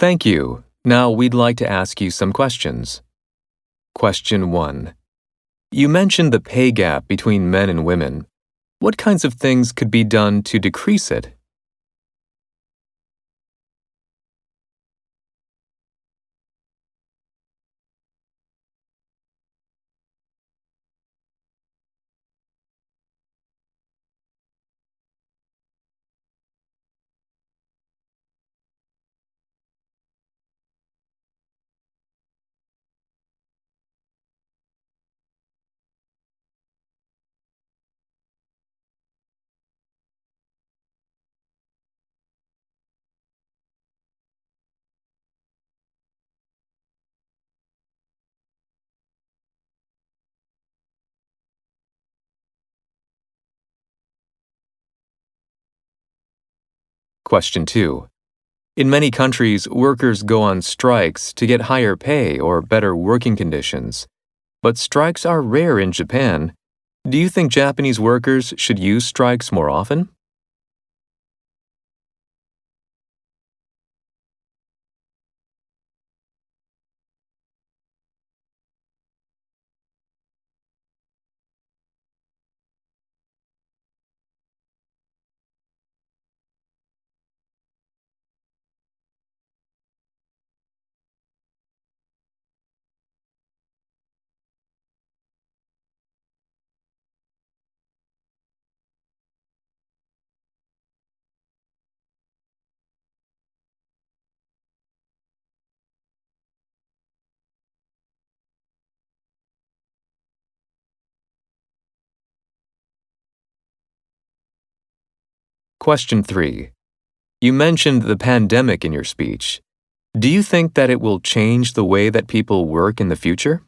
Thank you. Now we'd like to ask you some questions. Question 1. You mentioned the pay gap between men and women. What kinds of things could be done to decrease it? Question 2. In many countries, workers go on strikes to get higher pay or better working conditions. But strikes are rare in Japan. Do you think Japanese workers should use strikes more often? Question 3. You mentioned the pandemic in your speech. Do you think that it will change the way that people work in the future?